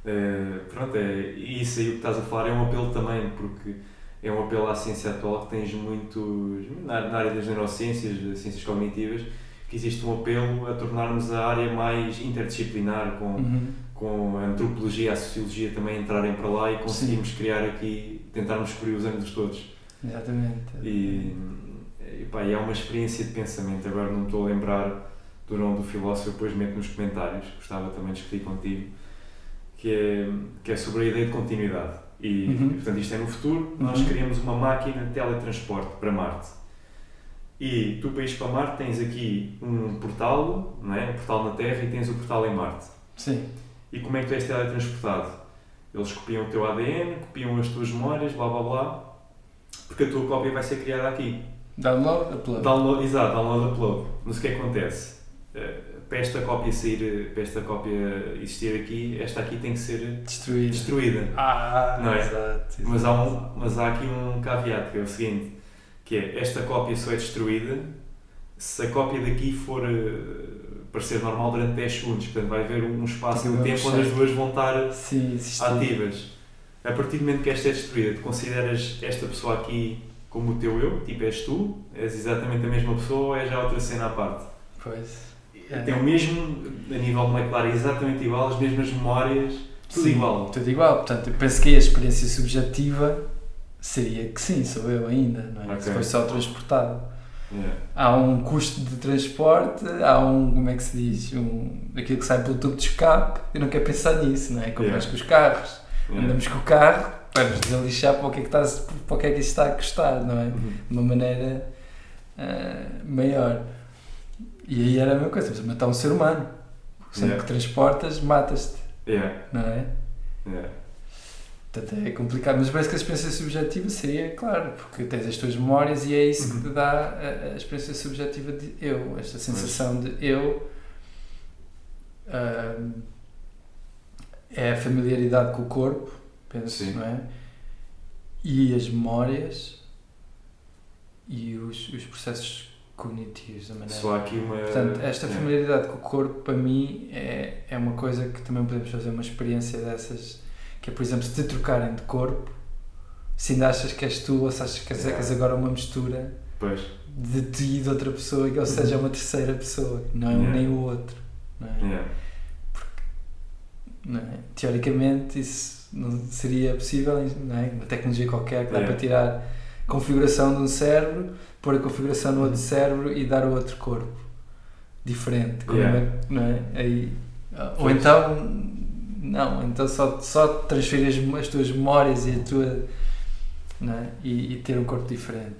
Eh, pronto, é, isso aí o que estás a falar é um apelo também, porque é um apelo à ciência atual que tens muitos, na, na área das neurociências, das ciências cognitivas, que existe um apelo a tornarmos a área mais interdisciplinar, com, Uhum. Com a antropologia, a sociologia também entrarem para lá e conseguirmos criar aqui, tentarmos descobrir os ângulos todos. Exatamente. E, e, pá, e é uma experiência de pensamento. Agora não estou a lembrar do nome do filósofo, depois meto nos comentários, gostava também de discutir contigo, que é, que é sobre a ideia de continuidade. E, Uhum. portanto, isto é no futuro, nós Uhum. criamos uma máquina de teletransporte para Marte. E tu, para ires para Marte, tens aqui um portal, não é? um portal na Terra, e tens o portal em Marte. Sim. E como é que tu és teletransportado? Eles copiam o teu ADN, copiam as tuas memórias, blá blá blá, porque a tua cópia vai ser criada aqui. Download, upload. Download, exato, download, upload. Mas o que é acontece? Eh, Para esta cópia sair, para esta cópia existir aqui, esta aqui tem que ser Destruído. destruída. Ah, Não é? exato. Mas há, exato. um, mas há aqui um caveat, que é o seguinte, que é, esta cópia só é destruída se a cópia daqui for eh, parecer normal durante 10 segundos. Portanto, vai haver um espaço de tempo onde as duas vão estar Sim, ativas. A partir do momento que esta é destruída, tu consideras esta pessoa aqui como o teu eu, tipo és tu, és exatamente a mesma pessoa ou é já outra cena à parte? Pois. É. Tem o mesmo, a nível molecular, exatamente igual, as mesmas memórias, tudo Sim, igual. Tudo igual. Portanto, eu penso que a experiência subjetiva seria que sim, sou eu ainda, não é? Ok. Se foi só transportado. Yeah. Há um custo de transporte, há um, como é que se diz, um, aquilo que sai pelo tubo de escape, eu não quero pensar nisso, não é? Como Yeah. com os carros, Yeah. andamos com o carro, vamos deslixar para o que é que, está, para o que, é que isso está a custar, não é? Uhum. De uma maneira ah, maior. E aí era a mesma coisa, mas matar um ser humano. Sempre Yeah. que transportas, matas-te, Yeah. não é? Yeah. Portanto, é complicado, mas parece que a experiência subjetiva seria, claro, porque tens as tuas memórias e é isso que te Uhum. dá a, a experiência subjetiva de eu, esta sensação de eu. é a familiaridade com o corpo, penso, Sim. não é? E as memórias e os, os processos cognitivos da maneira. Só aqui uma. Portanto, esta Yeah. familiaridade com o corpo, para mim, é, é uma coisa que também podemos fazer uma experiência dessas, que é, por exemplo, se te trocarem de corpo, se ainda achas que és tu, ou se achas que és, que és agora uma mistura Pois. de ti e de outra pessoa, ou seja, é uma terceira pessoa, não é um Yeah. nem o outro. Não é? Yeah. Não é? Teoricamente, isso não seria possível, não é? Uma tecnologia qualquer que dá Yeah. para tirar configuração de um cérebro, pôr a configuração no outro cérebro e dar o outro corpo diferente. Como Yeah. é, não é? Aí, ou então, não, então só, só transferir as, as tuas memórias e a tua. É? e, e ter um corpo diferente.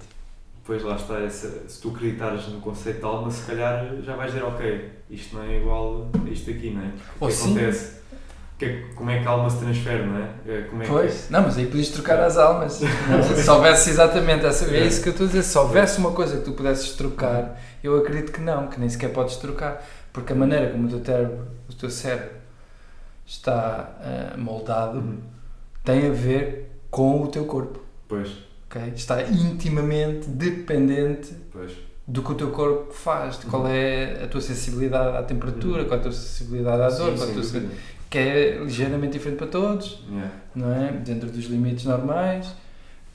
Pois lá está, essa, se tu acreditares no conceito de alma, se calhar já vais dizer, ok, isto não é igual a isto aqui, não é? O que sim. acontece? O que é- como é que a alma se transfere, não é? É, Como é Pois, não, mas aí podias trocar as almas. é? se houvesse exatamente essa. É isso que eu estou a dizer. Se houvesse uma coisa que tu pudesses trocar, eu acredito que não, que nem sequer podes trocar. Porque a maneira como o teu cérebro, o teu cérebro está que. moldado Uhum. tem a ver com o teu corpo. Pois, ok? Está intimamente dependente pois. do que o teu corpo faz, de qual Uhum. é a tua sensibilidade à temperatura, Uhum. qual é a tua sensibilidade à dor, Sim, qual é a tua sen- que é ligeiramente diferente para todos Yeah. não é? Dentro dos limites normais.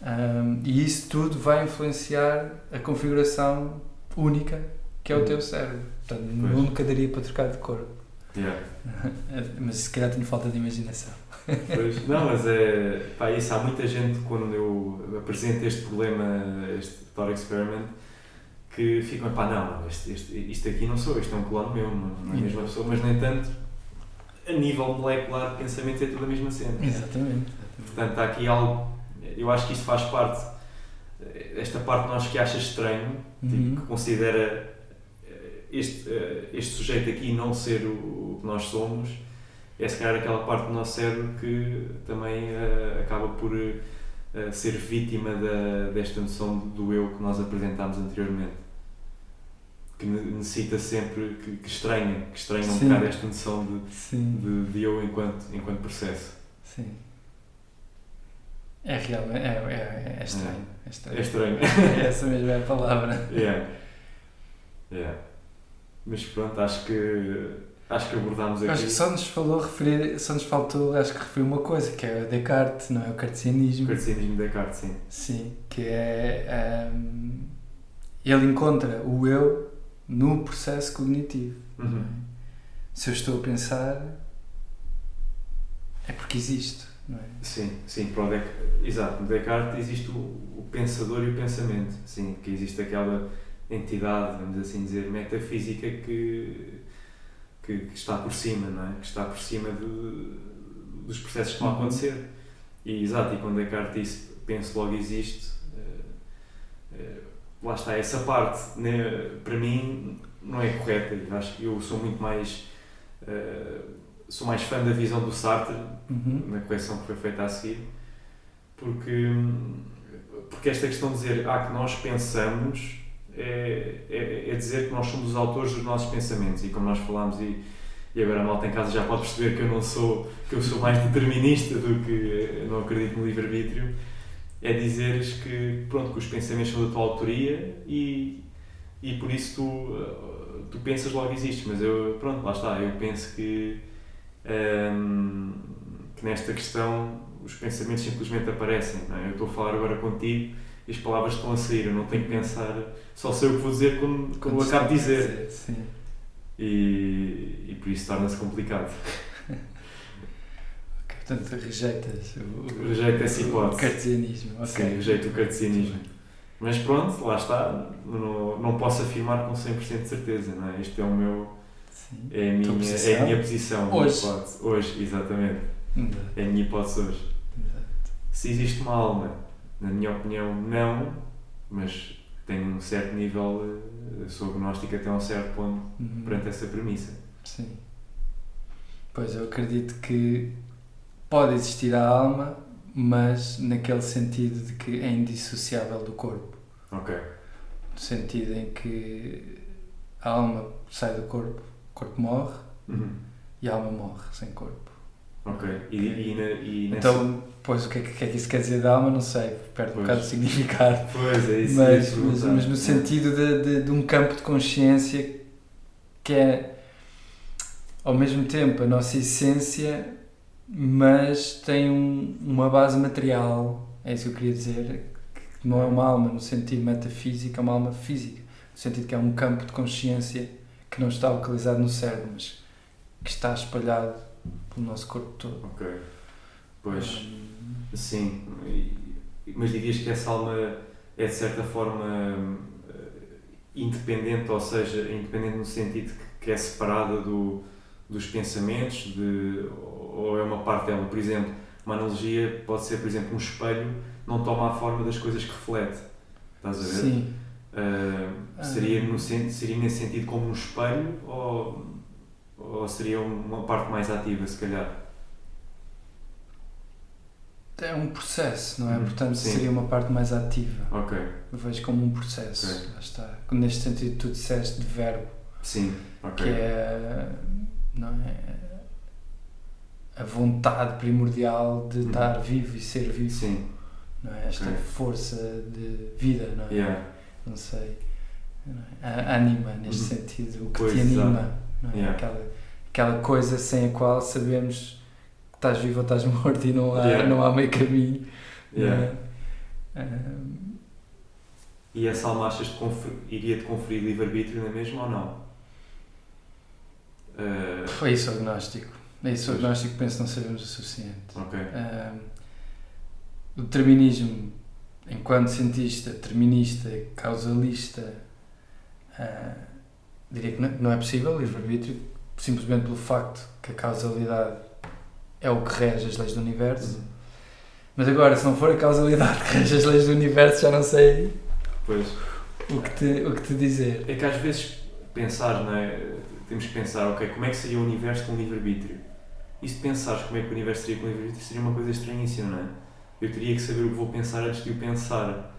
Ahm, e isso tudo vai influenciar a configuração única que é o Uhum. teu cérebro. Portanto, Pois. nunca daria para trocar de cor. Yeah. Mas se calhar tenho falta de imaginação. Pois, não, mas é. Pá, isso há muita gente quando eu apresento este problema, este thought experiment, que ficam, pá, não, este, este, isto aqui não sou, isto é um clone meu, não, é a mesma pessoa, mas no entanto, a nível molecular de pensamento é tudo a mesma cena. Exatamente. Portanto, há aqui algo, eu acho que isto faz parte, esta parte de nós que acha estranho, Uhum. tipo, que considera este, eh, este sujeito aqui não ser o, que nós somos, é se calhar aquela parte do nosso cérebro que também uh, acaba por uh, ser vítima da, desta noção do eu que nós apresentámos anteriormente. Que necessita sempre, que, que estranha, que estranha um bocado esta noção de, de, de, eu enquanto, enquanto processo. Sim. É realmente, é, é, é estranho. É estranho. É estranho. Essa mesmo é a palavra. Yeah. Yeah. Mas pronto, acho que acho que abordámos aqui. Acho que só nos falou referir, só nos faltou, acho que referiu uma coisa, que é o Descartes, não é? O cartesianismo. O cartesianismo de Descartes, sim. Sim, que é. Um, ele encontra o eu no processo cognitivo. Uhum. Se eu estou a pensar, é porque existe, não é? Sim, sim, para o exato, no Descartes existe o, o pensador e o pensamento, sim, que existe aquela entidade, vamos assim dizer, metafísica que, que, que, está por cima, não é? Que está por cima de, dos processos que uhum. acontecer. E, exato, e quando Descartes disse penso logo existe, uh, uh, lá está, essa parte, né, para mim, não é correta. Eu acho que eu sou muito mais. Uh, sou mais fã da visão do Sartre, uhum. na correção que foi feita a seguir, porque, porque esta questão de dizer ah, que nós pensamos é, é, é, dizer que nós somos os autores dos nossos pensamentos. E como nós falámos e, e agora a malta em casa já pode perceber que eu não sou que eu sou mais determinista do que não acredito no livre-arbítrio é dizeres que pronto que os pensamentos são da tua autoria e, e por isso tu, tu pensas logo existes. Mas eu pronto lá está. Eu penso que, hum, que nesta questão os pensamentos simplesmente aparecem é? eu estou a falar agora contigo e as palavras estão a sair, eu não tenho que pensar, só sei o que vou dizer eu acabo de dizer. dizer sim. E, e por isso torna-se complicado. Portanto, rejeitas o, Rejeito essa hipótese. o cartesianismo. Okay. Sim, rejeito o cartesianismo. Mas pronto, lá está, não, não posso afirmar com 100% de certeza, não é? Este é o meu. Sim. É a minha, é a minha posição. Hoje. Minha hoje, exatamente. Exato. É a minha hipótese hoje. Exato. Se existe uma alma na minha opinião, não, mas tenho um certo nível, eh, sou agnóstico até um certo ponto uhum. perante essa premissa. Sim. Pois eu acredito que pode existir a alma, mas naquele sentido de que é indissociável do corpo. Ok. No sentido em que a alma sai do corpo, o corpo morre uhum. e a alma morre sem corpo. Ok. E, e, e, nessa... Então, pois o que é, que é, que isso quer dizer da alma, não sei, perde um bocado de significado. Pois é, isso. Mas, mas, mas, no sentido de, de, de, um campo de consciência que é ao mesmo tempo a nossa essência, mas tem um, uma base material, é isso que eu queria dizer, que não é uma alma no sentido metafísico, é uma alma física, no sentido que é um campo de consciência que não está localizado no cérebro, mas que está espalhado pelo nosso corpo todo. Ok. Pois, um... sim. Mas dirias que essa alma é de certa forma independente, ou seja, independente no sentido que é separada do, dos pensamentos, de, ou é uma parte dela? Por exemplo, uma analogia pode ser, por exemplo, um espelho não toma a forma das coisas que reflete. Estás a ver? Sim. Uh, seria, no, seria nesse sentido como um espelho ou ou seria uma parte mais ativa, se calhar? É um processo, não é? Hum, Portanto, sim. seria uma parte mais ativa. Ok. Eu vejo como um processo. Okay. Lá está. Neste sentido, tu disseste de verbo. Sim, ok. Que é. Não é? A vontade primordial de hum. estar vivo e ser vivo. Sim. Não é? Esta okay. força de vida, não é? Yeah. Não sei. Não é? A anima, neste uhum. sentido, o que pois te anima. Não é? Yeah. Aquela, aquela coisa sem a qual sabemos que estás vivo ou estás morto e não há, yeah. não há meio caminho. Yeah. É? Um... E essa alma achas que iria-te conferir livre-arbítrio na mesma ou não? Uh... Foi isso agnóstico. É isso agnóstico penso não sabemos o suficiente. Okay. Um, o determinismo, enquanto cientista, determinista, causalista, uh, diria que não é possível livre-arbítrio, simplesmente pelo facto que a causalidade é o que rege as leis do universo. Uhum. Mas agora, se não for a causalidade que rege as leis do universo, já não sei pois. O, que te, o que te dizer. É que às vezes pensar, não é? Temos que pensar, ok, como é que seria o universo com livre-arbítrio? E se pensares como é que o universo seria com o livre-arbítrio, seria uma coisa estranhíssima, não é? Eu teria que saber o que vou pensar antes de o pensar.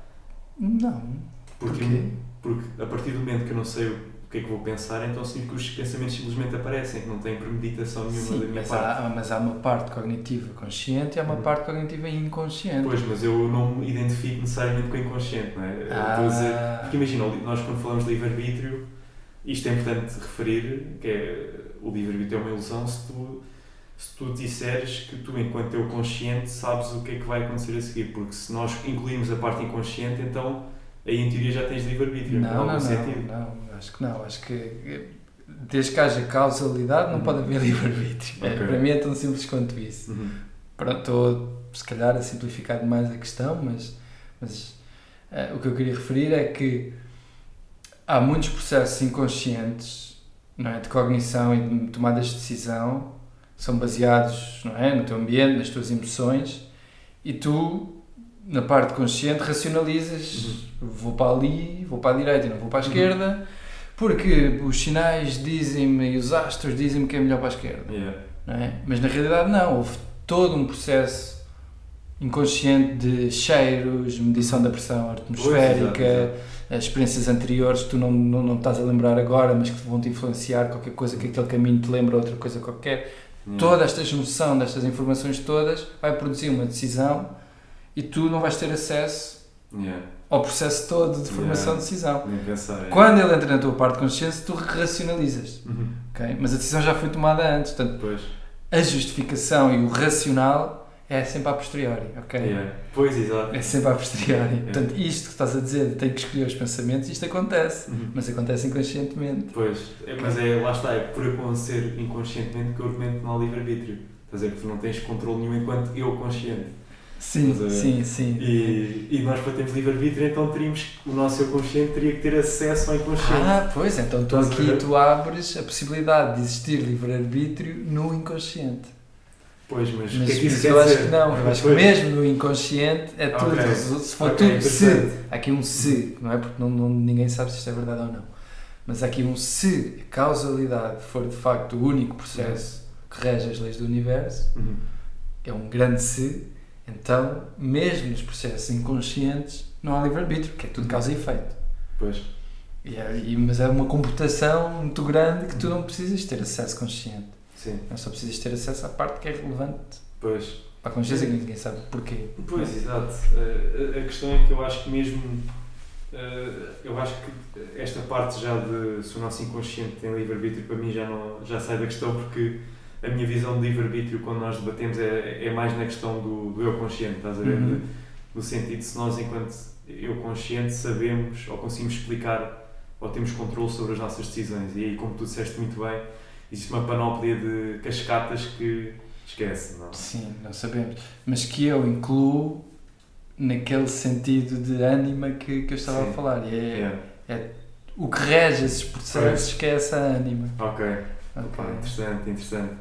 Não. Porque, Porquê? porque a partir do momento que eu não sei o que é que vou pensar, então significa que os pensamentos simplesmente aparecem, que não têm premeditação nenhuma Sim, da minha mas parte. há, mas há uma parte cognitiva consciente e há uma Uhum. parte cognitiva inconsciente. Pois, mas eu não me identifico necessariamente com o inconsciente, não é? Eu Estou a dizer, Ah, porque imagina, nós quando falamos de livre-arbítrio, isto é importante referir, que é o livre-arbítrio é uma ilusão se tu, se tu disseres que tu, enquanto eu consciente, sabes o que é que vai acontecer a seguir, porque se nós incluímos a parte inconsciente, então aí em teoria já tens livre-arbítrio, não, algum não, não, sentido. não, acho que não. Acho que desde que haja causalidade não Uhum. pode haver livre-arbítrio. É, Ok. Para mim é tão simples quanto isso. Uhum. Pronto, estou se calhar a simplificar demais a questão, mas, mas eh, o que eu queria referir é que há muitos processos inconscientes não é, de cognição e de tomadas de decisão que são baseados não é, no teu ambiente, nas tuas emoções e tu, na parte consciente, racionalizas vou para ali, vou para a direita e não vou para a Uhum. esquerda porque os sinais dizem-me e os astros dizem-me que é melhor para a esquerda Yeah. é? Mas na realidade não, houve todo um processo inconsciente de cheiros, medição da pressão atmosférica, Pois, exato, experiências anteriores que tu não, não, não estás a lembrar agora, mas que vão te influenciar, qualquer coisa que aquele caminho te lembra outra coisa qualquer. Yeah. Toda esta junção destas informações todas vai produzir uma decisão e tu não vais ter acesso Yeah. Ao processo todo de formação Yeah. de decisão. Pensar. é. Quando ele entra na tua parte consciente, tu racionalizas, Uhum. ok? Mas a decisão já foi tomada antes, portanto, Pois. a justificação e o racional é sempre a posteriori, ok? Yeah. Pois, exato. É sempre a posteriori. Yeah. Portanto, isto que estás a dizer, tem que escolher os pensamentos, isto acontece, Uhum. mas acontece inconscientemente. Pois, é, mas é, lá está, é por acontecer inconscientemente que eu argumento não há livre-arbítrio. Estás a ver que tu não tens controle nenhum enquanto eu consciente. Sim, sim, sim. E, e nós para termos livre-arbítrio então teríamos, o nosso eu consciente teria que ter acesso ao inconsciente. Ah, pois, então tu Estás aqui tu abres a possibilidade de existir livre-arbítrio no inconsciente. Pois, mas, o Mas, que é que eu acho dizer? que não, eu acho que mesmo no inconsciente é tudo. Ok. Se for Ok, tudo se, há aqui um se, não é? Porque não, não- ninguém sabe se isto é verdade ou não. Mas há aqui um se a causalidade for de facto o único processo que rege as leis do universo, Uhum. é um grande se, então, mesmo nos processos inconscientes, não há livre-arbítrio, que é tudo causa e efeito. Pois, E é- e- mas é uma computação muito grande que tu não precisas ter acesso consciente. sim, Não só precisas ter acesso à parte que é relevante pois. para a consciência que ninguém sabe porquê. Pois, exato. Eh, a- a questão é que eu acho que mesmo. eh, eu acho que esta parte já de se o nosso inconsciente tem livre-arbítrio, para mim já, não, já sai da questão, porque a minha visão de livre-arbítrio, quando nós debatemos, é, é mais na questão do, do eu consciente, estás a ver? Uhum. No sentido de se nós, enquanto eu consciente, sabemos ou conseguimos explicar ou temos controle sobre as nossas decisões. E aí, como tu disseste muito bem, existe uma panóplia de cascatas que esquece, não? Sim, não sabemos. Mas que eu incluo naquele sentido de ânima que, que eu estava Sim. a falar. E é, É. o que rege esses processos que é essa ânima. Ok. Ok. Pá, interessante, interessante.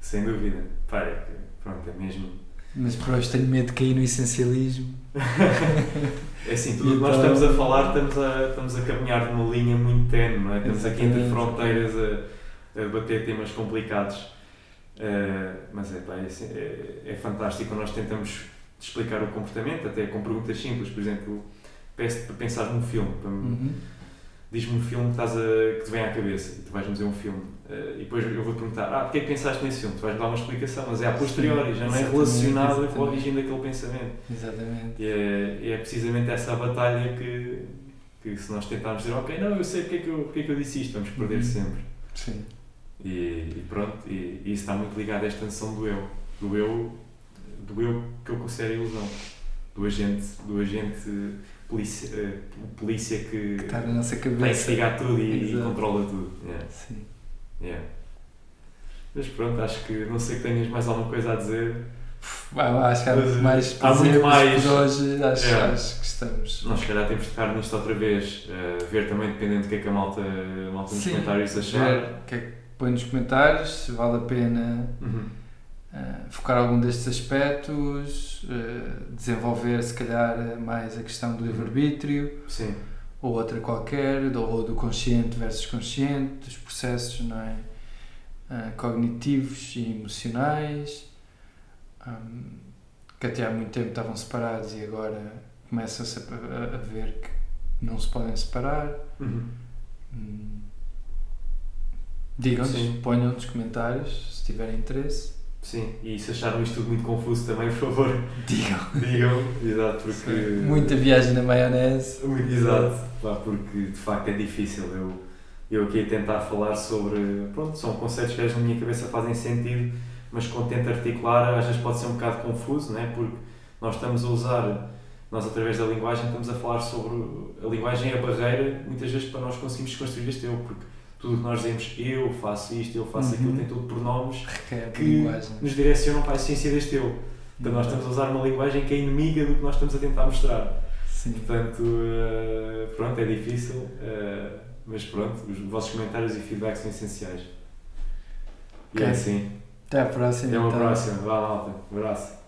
Sem dúvida. Pá, é que, pronto, é mesmo. Mas por hoje tenho medo de cair no essencialismo. É assim, tudo o que nós Então- estamos a falar, estamos a, estamos a caminhar numa linha muito tenue, não é? Estamos aqui entre fronteiras a, a bater temas complicados. Eh, mas é, pá, é, assim, é, é fantástico nós tentamos explicar o comportamento, até com perguntas simples. Por exemplo, peço para pensar num filme. Para, Uhum. Diz-me um filme que, estás a, que te vem à cabeça e tu vais-me dizer um filme. Eh, e depois eu vou-te perguntar: Ah, porque é que pensaste nesse filme? Tu vais-me dar uma explicação, mas é a posteriori, já não é Exatamente, relacionada com a exatamente. origem daquele pensamento. Exatamente. E é, é precisamente essa batalha que, que se nós tentarmos dizer, ok, não, eu sei porque é que eu, porque é que eu disse isto, vamos perder Uhum. sempre. Sim. E, e pronto, e, e isso está muito ligado a esta noção do eu. Do eu, do eu que eu considero ilusão. Do agente, do agente polícia, eh, polícia que Está na nossa vai cabeça. investigar tudo e, e controla tudo. Yeah, Sim. Yeah. Mas pronto, acho que não sei que tenhas mais alguma coisa a dizer. Bah, acho que há muito mais há muito mais. por hoje acho, É. acho que estamos. Nós, se calhar, temos de tocar nisto outra vez, eh, ver também, dependendo do que é que a malta, a malta nos Sim, comentários achar. ver o que é que põe nos comentários, se vale a pena Uhum. eh, focar algum destes aspectos, eh, desenvolver se calhar mais a questão do livre-arbítrio, Sim, ou outra qualquer, do- ou do consciente versus consciente, dos processos, não é? uh, cognitivos e emocionais, um, que até há muito tempo estavam separados e agora começa-se a, a, ver que não se podem separar. Uhum. Hum. Digam-nos, ponham nos comentários se tiverem interesse. Sim, e se acharam isto tudo muito confuso também, por favor, digam. Digam, exato, porque. Sim. Muita viagem na maionese. Muito, exato, pá, porque de facto é difícil. Eu, eu aqui a tentar falar sobre. Pronto, são conceitos que às vezes na minha cabeça fazem sentido, mas quando tento articular, às vezes pode ser um bocado confuso, né? porque nós estamos a usar, nós através da linguagem, estamos a falar sobre. A linguagem é a barreira, muitas vezes, para nós conseguirmos construir este eu, porque tudo que nós dizemos eu faço isto, eu faço uhum. aquilo, tem tudo pronomes que linguagem. nos direcionam para a essência deste eu. Então nós estamos a usar uma linguagem que é inimiga do que nós estamos a tentar mostrar. Sim. Portanto, uh, pronto, é difícil, uh, mas pronto, os vossos comentários e feedbacks são essenciais. E é okay. é assim. Até à próxima. Até uma então. próxima. Vá, malta. Um abraço.